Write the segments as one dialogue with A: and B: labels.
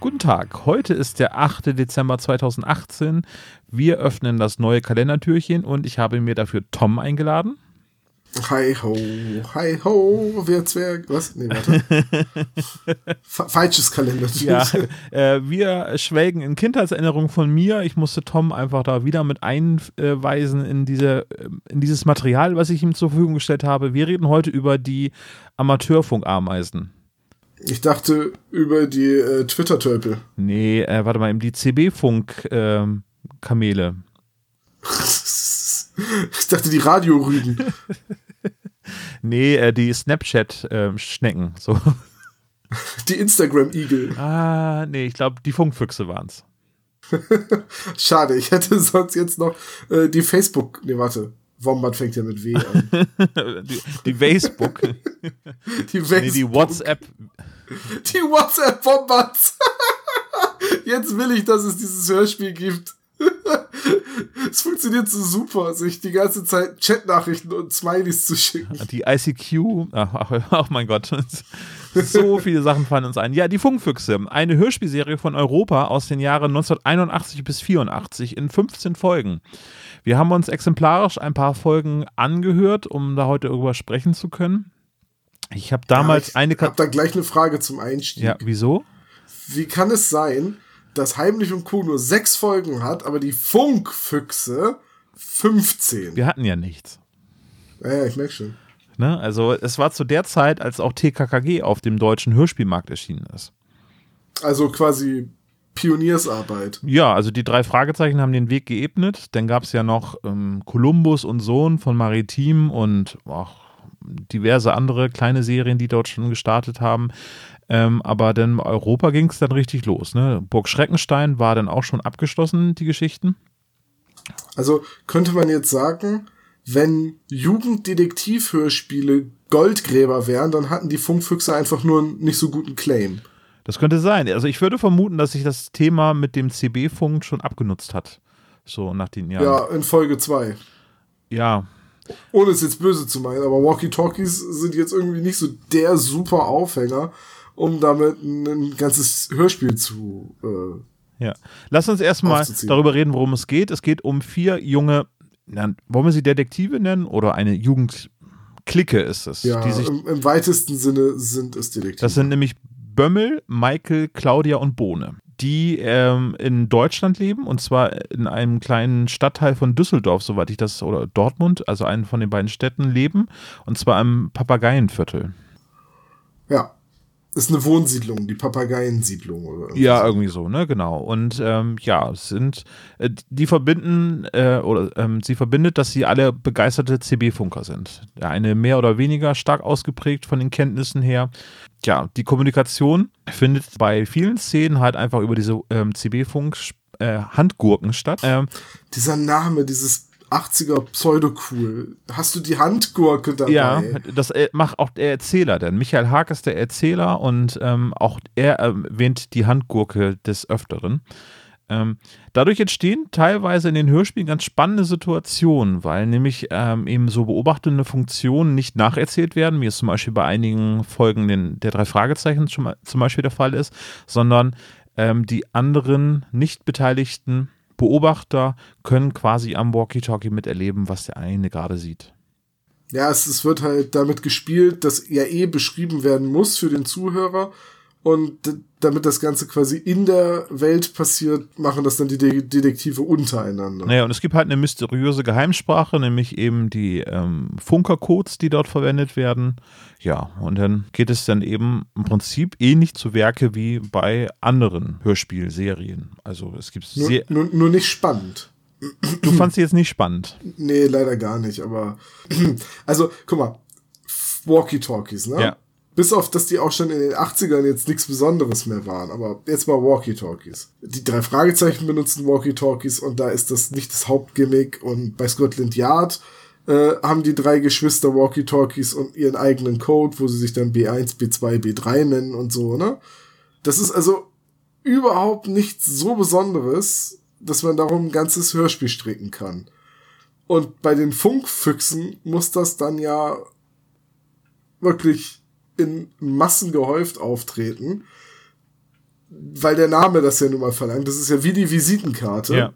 A: Guten Tag, heute ist der 8. Dezember 2018. Wir öffnen das neue Kalendertürchen und ich habe mir dafür Tom eingeladen.
B: Hi ho, hi ho, wer Zwerg. Was? Nee, warte. Falsches Kalendertürchen.
A: Ja, äh, wir schwelgen in Kindheitserinnerungen von mir. Ich musste Tom einfach da wieder mit einweisen in, diese, in dieses Material, was ich ihm zur Verfügung gestellt habe. Wir reden heute über die Amateurfunkameisen.
B: Ich dachte über die äh, Twitter-Tölpel.
A: Nee, äh, warte mal, die CB-Funk-Kamele. Ähm,
B: ich dachte die Radiorüden.
A: nee, äh, die Snapchat-Schnecken. Ähm, so.
B: Die Instagram-Igel.
A: Ah, nee, ich glaube, die Funkfüchse waren es.
B: Schade, ich hätte sonst jetzt noch äh, die Facebook. Nee, warte. Wombat fängt ja mit W an.
A: die, die Facebook.
B: Die Facebook. Nee,
A: die WhatsApp.
B: Die WhatsApp Wombats. Jetzt will ich, dass es dieses Hörspiel gibt. es funktioniert so super, sich die ganze Zeit Chatnachrichten und Smileys zu schicken.
A: Die ICQ, ach, ach mein Gott, so viele Sachen fallen uns ein. Ja, die Funkfüchse, eine Hörspielserie von Europa aus den Jahren 1981 bis 84 in 15 Folgen. Wir haben uns exemplarisch ein paar Folgen angehört, um da heute darüber sprechen zu können. Ich habe damals
B: ja, ich
A: eine.
B: Ich habe da gleich eine Frage zum Einstieg.
A: Ja, wieso?
B: Wie kann es sein, dass Heimlich und Co. nur sechs Folgen hat, aber die Funkfüchse 15?
A: Wir hatten ja nichts.
B: Ja, ja ich merke schon.
A: Ne? Also, es war zu der Zeit, als auch TKKG auf dem deutschen Hörspielmarkt erschienen ist.
B: Also quasi Pioniersarbeit.
A: Ja, also die drei Fragezeichen haben den Weg geebnet. Dann gab es ja noch ähm, Columbus und Sohn von Maritim und ach, diverse andere kleine Serien, die dort schon gestartet haben. Ähm, aber dann Europa ging es dann richtig los. Ne? Burg Schreckenstein war dann auch schon abgeschlossen, die Geschichten.
B: Also könnte man jetzt sagen, wenn Jugenddetektivhörspiele Goldgräber wären, dann hatten die Funkfüchse einfach nur einen nicht so guten Claim.
A: Das könnte sein. Also ich würde vermuten, dass sich das Thema mit dem CB-Funk schon abgenutzt hat. So nach den Jahren.
B: Ja, in Folge 2.
A: Ja.
B: Ohne es jetzt böse zu meinen, aber Walkie-Talkies sind jetzt irgendwie nicht so der super Aufhänger, um damit ein ganzes Hörspiel zu. Äh,
A: ja. Lass uns erstmal darüber reden, worum es geht. Es geht um vier junge, na, wollen wir sie Detektive nennen oder eine Jugendklicke ist es.
B: Ja, im, im, weitesten Sinne sind es Detektive.
A: Das sind nämlich Bömmel, Michael, Claudia und Bohne, die ähm, in Deutschland leben und zwar in einem kleinen Stadtteil von Düsseldorf, soweit ich das, oder Dortmund, also einen von den beiden Städten leben und zwar im Papageienviertel.
B: Ja ist eine Wohnsiedlung, die Papageiensiedlung oder
A: irgendwie Ja, irgendwie so, ne, genau. Und ähm, ja, sind äh, die verbinden äh, oder ähm, sie verbindet, dass sie alle begeisterte CB-Funker sind. Der eine mehr oder weniger stark ausgeprägt von den Kenntnissen her. Ja, die Kommunikation findet bei vielen Szenen halt einfach über diese ähm, CB-Funk äh, statt. Ähm,
B: Dieser Name, dieses 80er Pseudo-cool. Hast du die Handgurke dabei?
A: Ja, das macht auch der Erzähler, denn Michael Haag ist der Erzähler und ähm, auch er erwähnt die Handgurke des Öfteren. Ähm, dadurch entstehen teilweise in den Hörspielen ganz spannende Situationen, weil nämlich ähm, eben so beobachtende Funktionen nicht nacherzählt werden, wie es zum Beispiel bei einigen Folgen den, der drei Fragezeichen zum Beispiel der Fall ist, sondern ähm, die anderen nicht Beteiligten Beobachter können quasi am Walkie-Talkie miterleben, was der eine gerade sieht.
B: Ja, es, es wird halt damit gespielt, dass ja eh beschrieben werden muss für den Zuhörer und damit das Ganze quasi in der Welt passiert, machen das dann die De Detektive untereinander.
A: Naja, und es gibt halt eine mysteriöse Geheimsprache, nämlich eben die ähm, Funkercodes, die dort verwendet werden. Ja, und dann geht es dann eben im Prinzip ähnlich zu Werke wie bei anderen Hörspielserien. Also es gibt
B: nur, nur, nur nicht spannend.
A: Du fandst sie jetzt nicht spannend?
B: Nee, leider gar nicht, aber also, guck mal, Walkie-Talkies, ne? Ja Bis auf, dass die auch schon in den 80ern jetzt nichts Besonderes mehr waren. Aber jetzt mal Walkie-Talkies. Die drei Fragezeichen benutzen Walkie-Talkies und da ist das nicht das Hauptgimmick. Und bei Scotland Yard äh, haben die drei Geschwister Walkie-Talkies und ihren eigenen Code, wo sie sich dann B1, B2, B3 nennen und so, ne? Das ist also überhaupt nichts so Besonderes, dass man darum ein ganzes Hörspiel stricken kann. Und bei den Funkfüchsen muss das dann ja wirklich in Massen gehäuft auftreten, weil der Name das ja nun mal verlangt. Das ist ja wie die Visitenkarte.
A: Ja.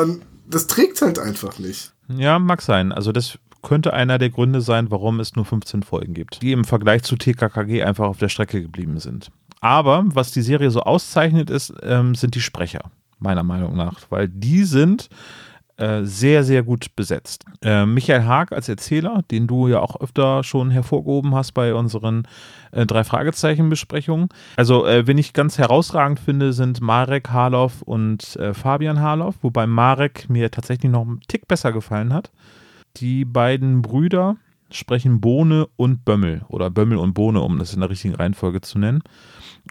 B: Und das trägt halt einfach nicht.
A: Ja, mag sein. Also das könnte einer der Gründe sein, warum es nur 15 Folgen gibt, die im Vergleich zu TKKG einfach auf der Strecke geblieben sind. Aber was die Serie so auszeichnet, ist, ähm, sind die Sprecher, meiner Meinung nach, weil die sind äh, sehr, sehr gut besetzt. Äh, Michael Haag als Erzähler, den du ja auch öfter schon hervorgehoben hast bei unseren äh, drei Fragezeichen-Besprechungen. Also, äh, wen ich ganz herausragend finde, sind Marek Harloff und äh, Fabian Harloff, wobei Marek mir tatsächlich noch einen Tick besser gefallen hat. Die beiden Brüder sprechen Bohne und Bömmel oder Bömmel und Bohne, um das in der richtigen Reihenfolge zu nennen.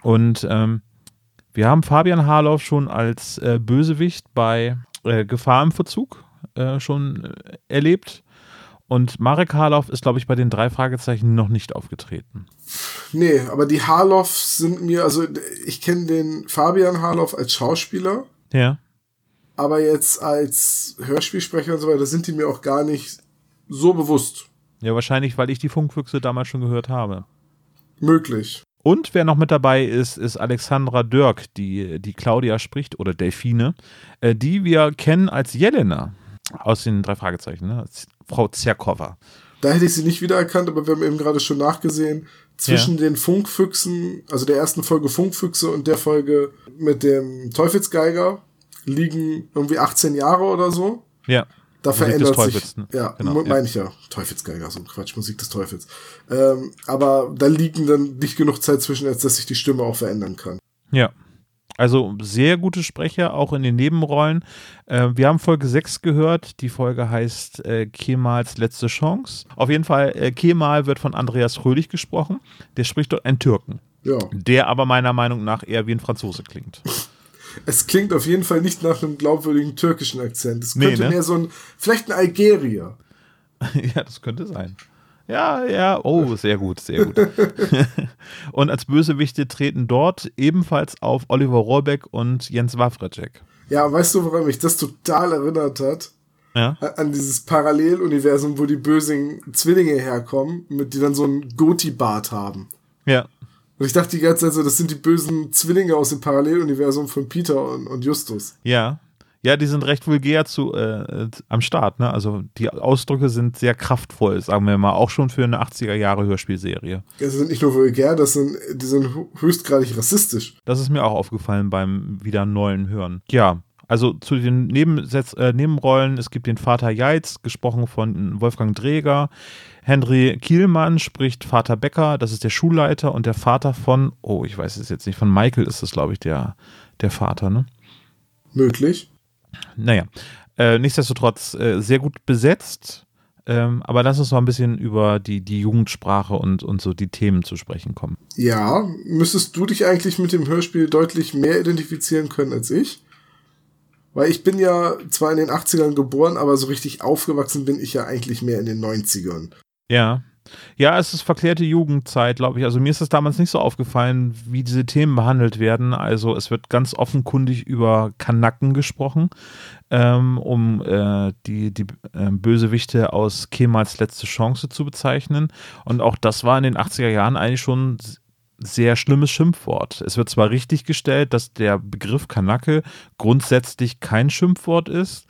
A: Und ähm, wir haben Fabian Harloff schon als äh, Bösewicht bei äh, Gefahr im Verzug äh, schon äh, erlebt. Und Marek Harloff ist, glaube ich, bei den drei Fragezeichen noch nicht aufgetreten.
B: Nee, aber die Harloffs sind mir, also ich kenne den Fabian Harloff als Schauspieler.
A: Ja.
B: Aber jetzt als Hörspielsprecher und so weiter sind die mir auch gar nicht so bewusst.
A: Ja, wahrscheinlich, weil ich die Funkfüchse damals schon gehört habe.
B: Möglich.
A: Und wer noch mit dabei ist, ist Alexandra Dirk, die, die Claudia spricht, oder Delfine, äh, die wir kennen als Jelena aus den drei Fragezeichen, ne? Frau Zerkova.
B: Da hätte ich sie nicht wiedererkannt, aber wir haben eben gerade schon nachgesehen, zwischen ja. den Funkfüchsen, also der ersten Folge Funkfüchse und der Folge mit dem Teufelsgeiger, liegen irgendwie 18 Jahre oder so.
A: Ja.
B: Da Musik verändert sich.
A: Ne?
B: Ja, genau, meine ich ja. Teufelsgeiger, so ein Quatsch, Musik des Teufels. Ähm, aber da liegen dann nicht genug Zeit zwischen, als dass sich die Stimme auch verändern kann.
A: Ja. Also sehr gute Sprecher, auch in den Nebenrollen. Äh, wir haben Folge 6 gehört. Die Folge heißt äh, Kemals letzte Chance. Auf jeden Fall, äh, Kemal wird von Andreas Fröhlich gesprochen. Der spricht dort einen Türken.
B: Ja.
A: Der aber meiner Meinung nach eher wie ein Franzose klingt.
B: Es klingt auf jeden Fall nicht nach einem glaubwürdigen türkischen Akzent. Es könnte
A: Nee, ne?
B: mehr so ein, vielleicht ein Algerier.
A: ja, das könnte sein. Ja, ja, oh, sehr gut, sehr gut. und als Bösewichte treten dort ebenfalls auf Oliver Rohrbeck und Jens Wawrecek.
B: Ja, weißt du, woran mich das total erinnert hat?
A: Ja.
B: An dieses Paralleluniversum, wo die bösen Zwillinge herkommen, mit die dann so einen Goti-Bart haben.
A: Ja.
B: Und ich dachte die ganze Zeit so, das sind die bösen Zwillinge aus dem Paralleluniversum von Peter und, und Justus.
A: Ja. Ja, die sind recht vulgär zu, äh, am Start, ne? Also die Ausdrücke sind sehr kraftvoll, sagen wir mal, auch schon für eine 80er Jahre Hörspielserie.
B: Das sind nicht nur vulgär, das sind, die sind höchstgradig rassistisch.
A: Das ist mir auch aufgefallen beim wieder neuen Hören. Ja, also zu den Nebensetz, äh, Nebenrollen, es gibt den Vater Jeitz, gesprochen von Wolfgang Dreger. Henry Kielmann spricht Vater Becker, das ist der Schulleiter und der Vater von, oh, ich weiß es jetzt nicht, von Michael ist es, glaube ich, der, der Vater, ne?
B: Möglich.
A: Naja, äh, nichtsdestotrotz äh, sehr gut besetzt. Ähm, aber lass uns mal ein bisschen über die, die Jugendsprache und, und so die Themen zu sprechen kommen.
B: Ja, müsstest du dich eigentlich mit dem Hörspiel deutlich mehr identifizieren können als ich? Weil ich bin ja zwar in den 80ern geboren, aber so richtig aufgewachsen bin ich ja eigentlich mehr in den 90ern.
A: Ja. Ja, es ist verklärte Jugendzeit, glaube ich. Also mir ist es damals nicht so aufgefallen, wie diese Themen behandelt werden. Also es wird ganz offenkundig über Kanacken gesprochen, ähm, um äh, die, die äh, Bösewichte aus Kemals letzte Chance zu bezeichnen. Und auch das war in den 80er Jahren eigentlich schon sehr schlimmes Schimpfwort. Es wird zwar richtig gestellt, dass der Begriff Kanacke grundsätzlich kein Schimpfwort ist,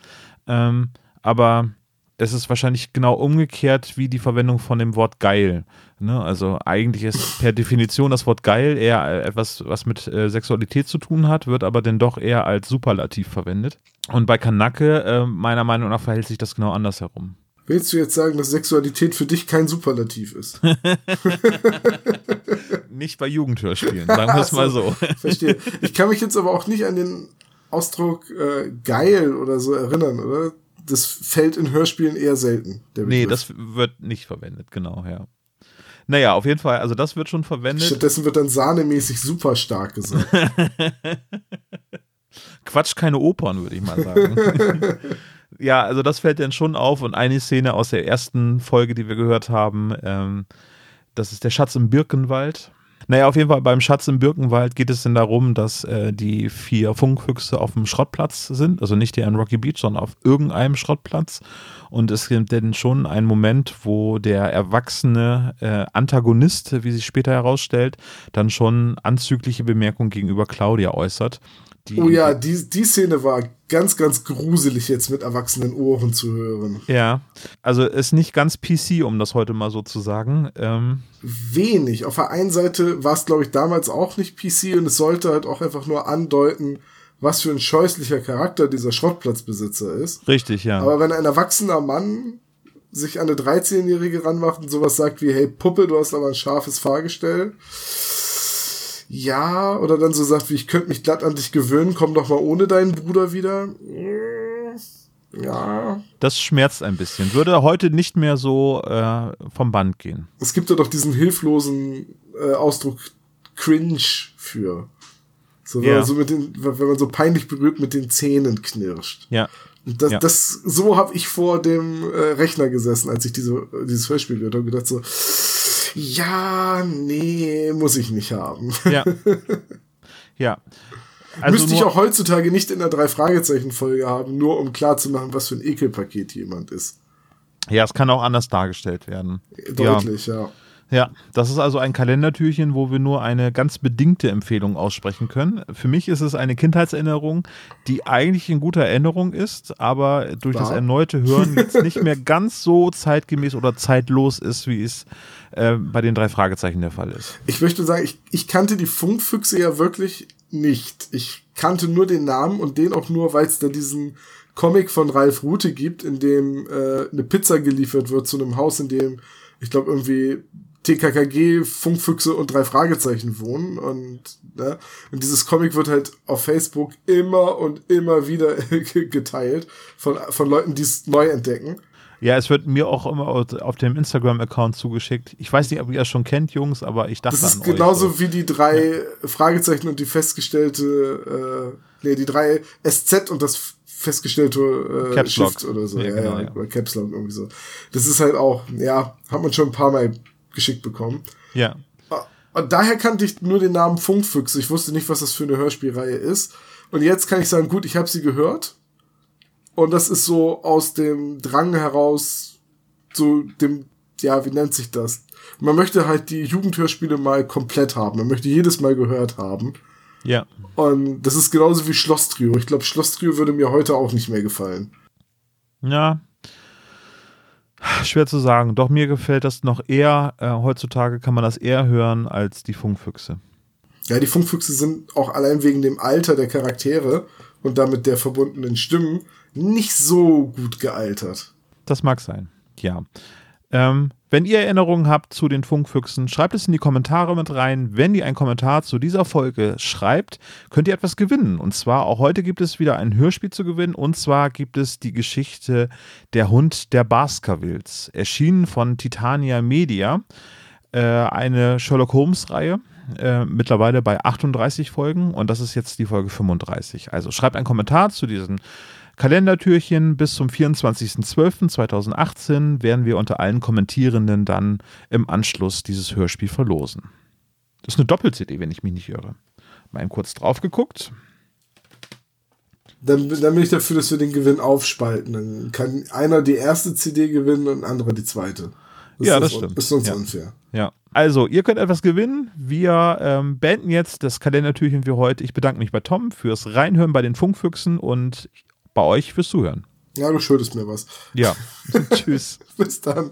A: ähm, aber es ist wahrscheinlich genau umgekehrt wie die Verwendung von dem Wort geil. Ne? Also eigentlich ist per Definition das Wort geil eher etwas, was mit äh, Sexualität zu tun hat, wird aber dann doch eher als Superlativ verwendet. Und bei Kanacke, äh, meiner Meinung nach, verhält sich das genau andersherum.
B: Willst du jetzt sagen, dass Sexualität für dich kein Superlativ ist?
A: nicht bei Jugendhörspielen, sagen wir es mal so.
B: Verstehe. Ich kann mich jetzt aber auch nicht an den Ausdruck äh, geil oder so erinnern, oder? Das fällt in Hörspielen eher selten.
A: nee, das wird nicht verwendet, genau, ja. Naja, auf jeden Fall, also das wird schon verwendet.
B: Stattdessen wird dann sahnemäßig super stark gesagt.
A: Quatsch, keine Opern, würde ich mal sagen. ja, also das fällt dann schon auf und eine Szene aus der ersten Folge, die wir gehört haben, ähm, das ist der Schatz im Birkenwald. Naja, auf jeden Fall beim Schatz im Birkenwald geht es dann darum, dass äh, die vier Funkhüchse auf dem Schrottplatz sind, also nicht hier in Rocky Beach, sondern auf irgendeinem Schrottplatz. Und es gibt dann schon einen Moment, wo der erwachsene äh, Antagonist, wie sich später herausstellt, dann schon anzügliche Bemerkungen gegenüber Claudia äußert.
B: Die, oh ja, die, die Szene war ganz, ganz gruselig jetzt mit erwachsenen Ohren zu hören.
A: Ja, also ist nicht ganz PC, um das heute mal so zu sagen. Ähm
B: Wenig. Auf der einen Seite war es, glaube ich, damals auch nicht PC und es sollte halt auch einfach nur andeuten, was für ein scheußlicher Charakter dieser Schrottplatzbesitzer ist.
A: Richtig, ja.
B: Aber wenn ein erwachsener Mann sich an eine 13-Jährige ranmacht und sowas sagt wie, hey Puppe, du hast aber ein scharfes Fahrgestell ja, oder dann so sagt, wie ich könnte mich glatt an dich gewöhnen, komm doch mal ohne deinen Bruder wieder. Ja.
A: Das schmerzt ein bisschen. Würde heute nicht mehr so äh, vom Band gehen.
B: Es gibt ja doch diesen hilflosen äh, Ausdruck cringe für. So, wenn, ja. man so mit den, wenn man so peinlich berührt mit den Zähnen knirscht.
A: Ja.
B: Und das,
A: ja.
B: das, so habe ich vor dem äh, Rechner gesessen, als ich diese, dieses Hörspiel gehört habe und gedacht so, ja, nee, muss ich nicht haben.
A: Ja. Ja.
B: Also Müsste ich auch heutzutage nicht in der Drei-Fragezeichen-Folge haben, nur um klarzumachen, was für ein Ekelpaket jemand ist.
A: Ja, es kann auch anders dargestellt werden.
B: Deutlich, ja. ja.
A: Ja, das ist also ein Kalendertürchen, wo wir nur eine ganz bedingte Empfehlung aussprechen können. Für mich ist es eine Kindheitserinnerung, die eigentlich in guter Erinnerung ist, aber durch ja. das erneute Hören jetzt nicht mehr ganz so zeitgemäß oder zeitlos ist, wie es äh, bei den drei Fragezeichen der Fall ist.
B: Ich möchte sagen, ich, ich kannte die Funkfüchse ja wirklich nicht. Ich kannte nur den Namen und den auch nur, weil es da diesen Comic von Ralf Rute gibt, in dem äh, eine Pizza geliefert wird zu einem Haus, in dem ich glaube irgendwie TKKG, Funkfüchse und drei Fragezeichen wohnen und, ne, und dieses Comic wird halt auf Facebook immer und immer wieder geteilt von, von Leuten, die es neu entdecken.
A: Ja, es wird mir auch immer auf dem Instagram-Account zugeschickt. Ich weiß nicht, ob ihr das schon kennt, Jungs, aber ich dachte.
B: Das ist genauso euch. wie die drei ja. Fragezeichen und die festgestellte, äh, nee, die drei SZ und das festgestellte äh,
A: Shift
B: oder so.
A: Ja,
B: ja,
A: genau,
B: ja, ja. Caps Lock irgendwie so. Das ist halt auch, ja, hat man schon ein paar Mal geschickt bekommen.
A: Ja.
B: Und daher kannte ich nur den Namen Funkfüchse. Ich wusste nicht, was das für eine Hörspielreihe ist. Und jetzt kann ich sagen, gut, ich habe sie gehört. Und das ist so aus dem Drang heraus, so dem, ja, wie nennt sich das? Man möchte halt die Jugendhörspiele mal komplett haben. Man möchte jedes Mal gehört haben.
A: Ja.
B: Und das ist genauso wie Schloss Trio. Ich glaube, Schloss Trio würde mir heute auch nicht mehr gefallen.
A: Ja, Schwer zu sagen. Doch mir gefällt das noch eher, äh, heutzutage kann man das eher hören als die Funkfüchse.
B: Ja, die Funkfüchse sind auch allein wegen dem Alter der Charaktere und damit der verbundenen Stimmen nicht so gut gealtert.
A: Das mag sein, ja. Ähm, wenn ihr Erinnerungen habt zu den Funkfüchsen, schreibt es in die Kommentare mit rein. Wenn ihr einen Kommentar zu dieser Folge schreibt, könnt ihr etwas gewinnen. Und zwar auch heute gibt es wieder ein Hörspiel zu gewinnen. Und zwar gibt es die Geschichte Der Hund der Baskervilles, erschienen von Titania Media. Äh, eine Sherlock Holmes-Reihe. Äh, mittlerweile bei 38 Folgen und das ist jetzt die Folge 35. Also schreibt einen Kommentar zu diesen Kalendertürchen bis zum 24.12.2018 werden wir unter allen Kommentierenden dann im Anschluss dieses Hörspiel verlosen. Das ist eine Doppel-CD, wenn ich mich nicht irre. Mal kurz drauf geguckt.
B: Dann, dann bin ich dafür, dass wir den Gewinn aufspalten. Dann kann einer die erste CD gewinnen und ein anderer die zweite.
A: Das ja, das stimmt.
B: Ist sonst
A: ja.
B: unfair.
A: Ja. Also, ihr könnt etwas gewinnen. Wir ähm, beenden jetzt das Kalendertürchen für heute. Ich bedanke mich bei Tom fürs Reinhören bei den Funkfüchsen und bei euch fürs Zuhören.
B: Ja, du schuldest mir was.
A: Ja. Tschüss.
B: Bis dann.